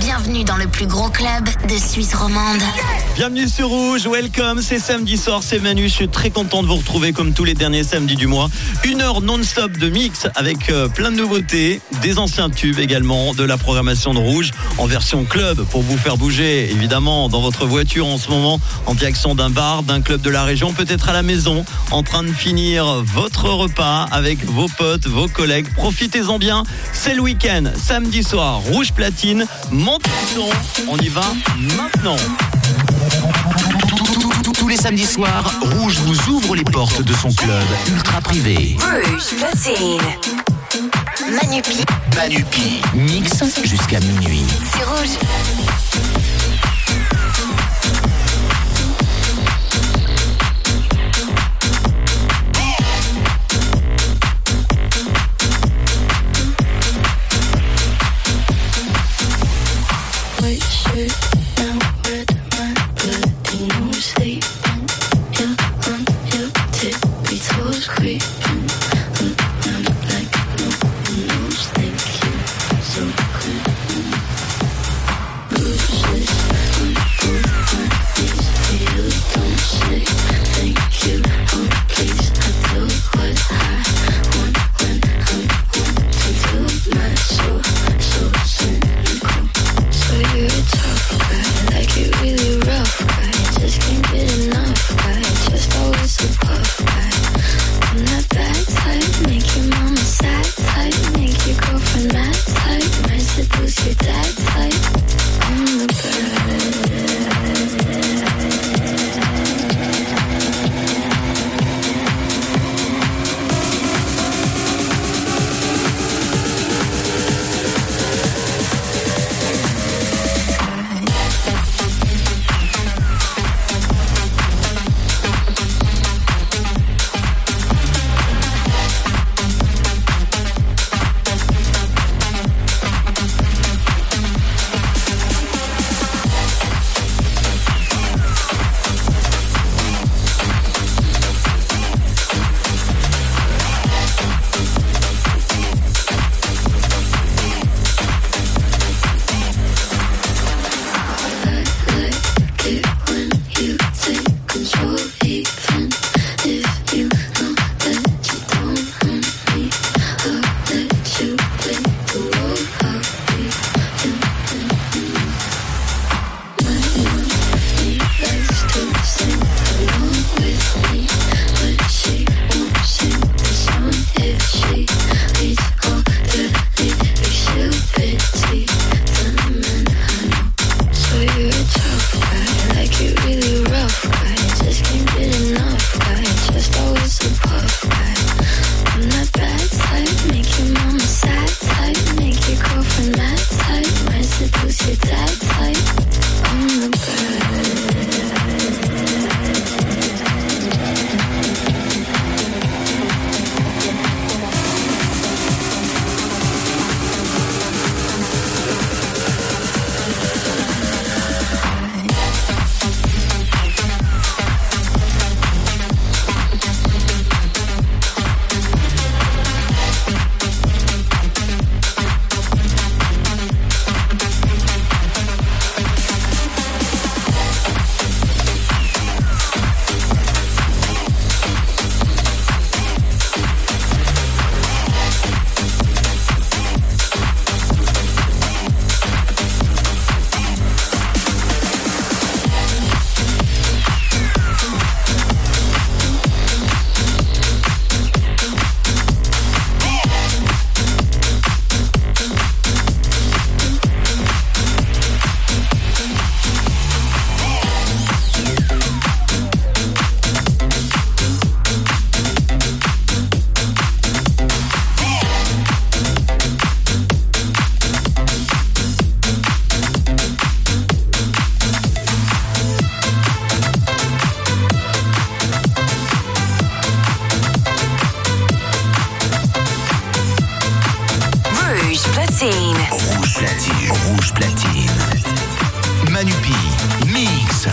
Bienvenue dans le plus gros club de Suisse romande. Bienvenue sur Rouge, welcome, c'est samedi soir, c'est Manu, je suis très content de vous retrouver comme tous les derniers samedis du mois. Une heure non-stop de mix avec euh, plein de nouveautés, des anciens tubes également, de la programmation de Rouge en version club pour vous faire bouger évidemment dans votre voiture en ce moment en direction d'un bar, d'un club de la région, peut-être à la maison, en train de finir votre repas avec vos potes, vos collègues. Profitez-en bien, c'est le week-end, samedi soir, Rouge Platine, montez on y va maintenant. Tous les samedis soirs, Rouge vous ouvre les portes de son club ultra privé. Rouge platine. Manupi, Manupi, mix jusqu'à minuit. c'est rouge. Platine. Rouge platine. Rouge platine. Manupi, mix.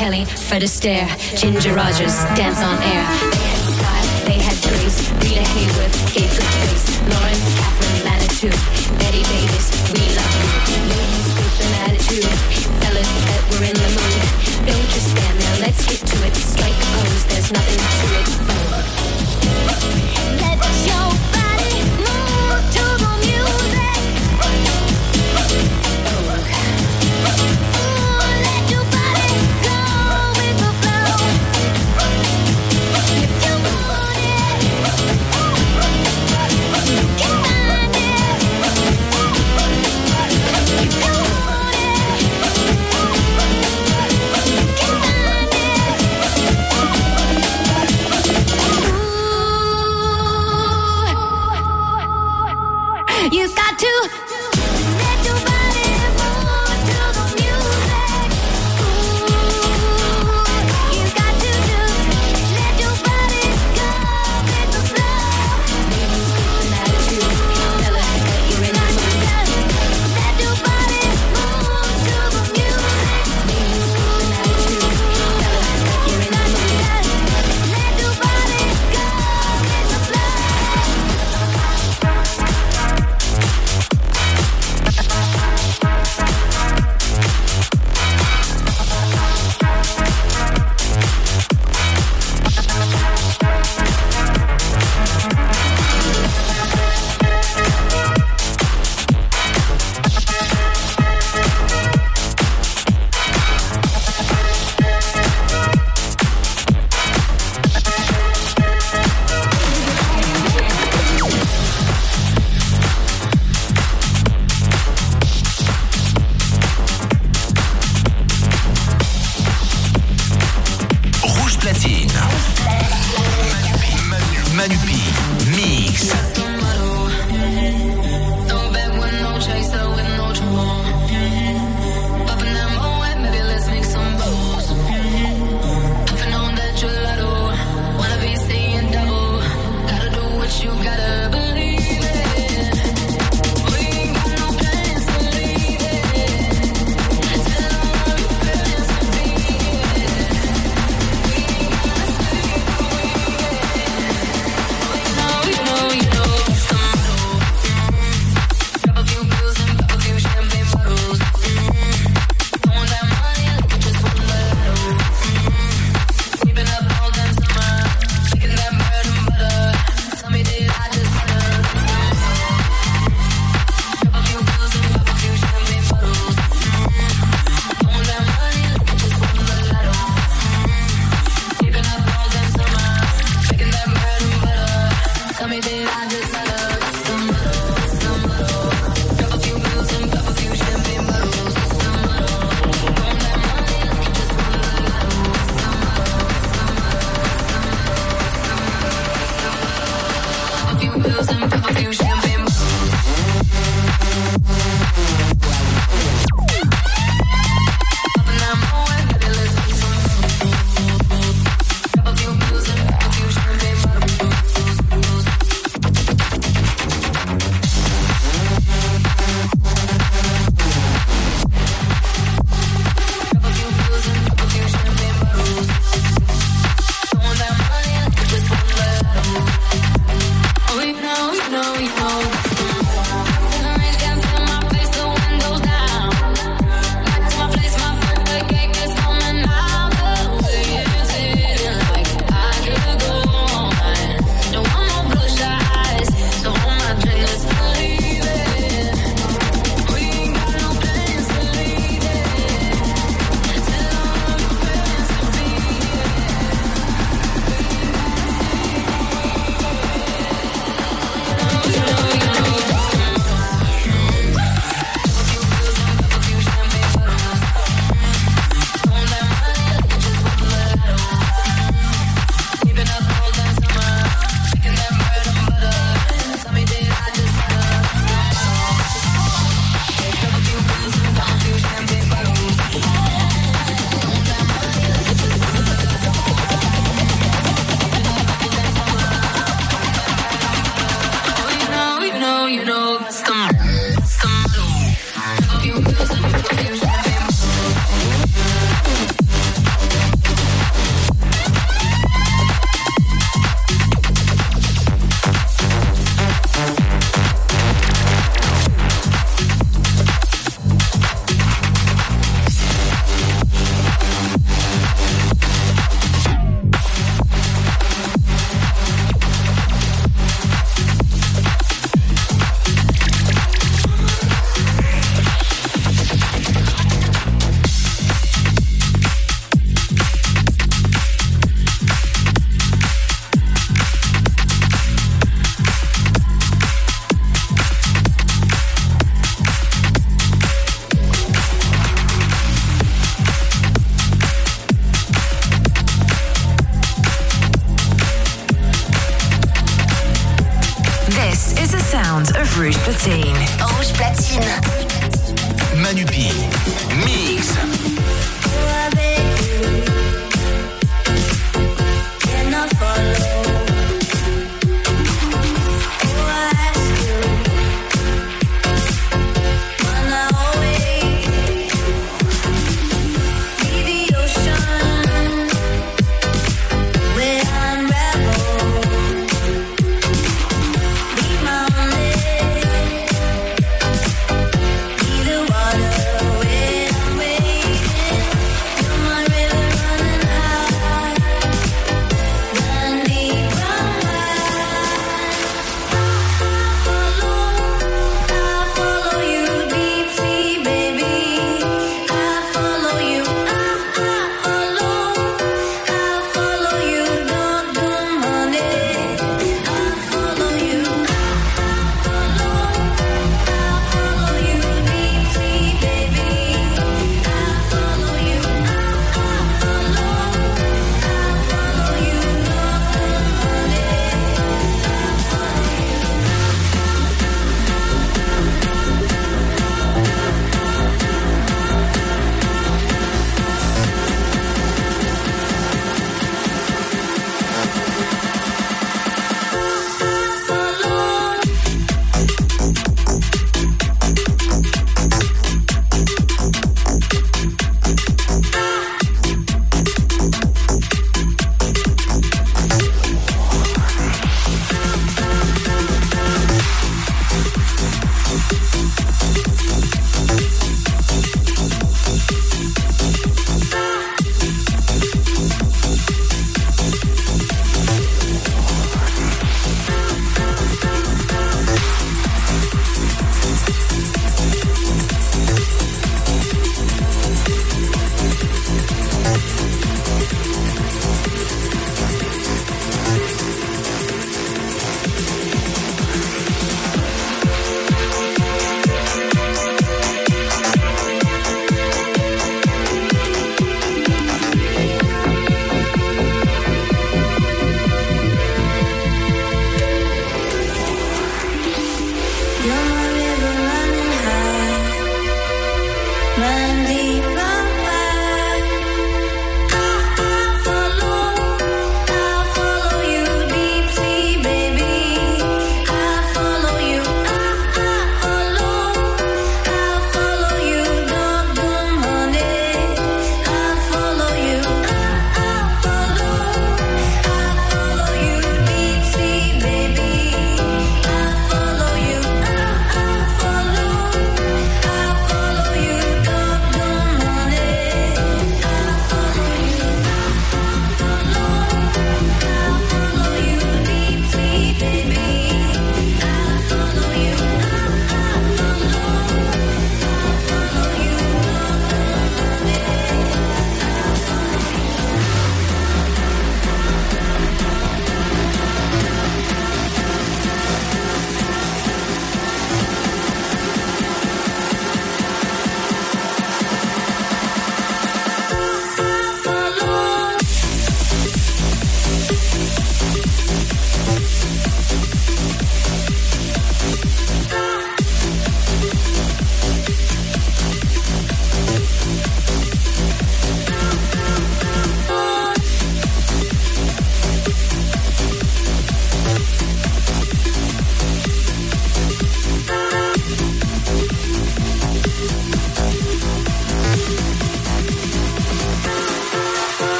Kelly, Fred Astaire, Ginger Rogers, Dance on Air. They had style, they had grace. Rita Hayworth gave good. Lauren Catherine Manitou, Betty Davis, we love you. Ladies with attitude, fellas that were in the mood. Don't just stand there, let's get to it. Strike a pose, there's nothing to it.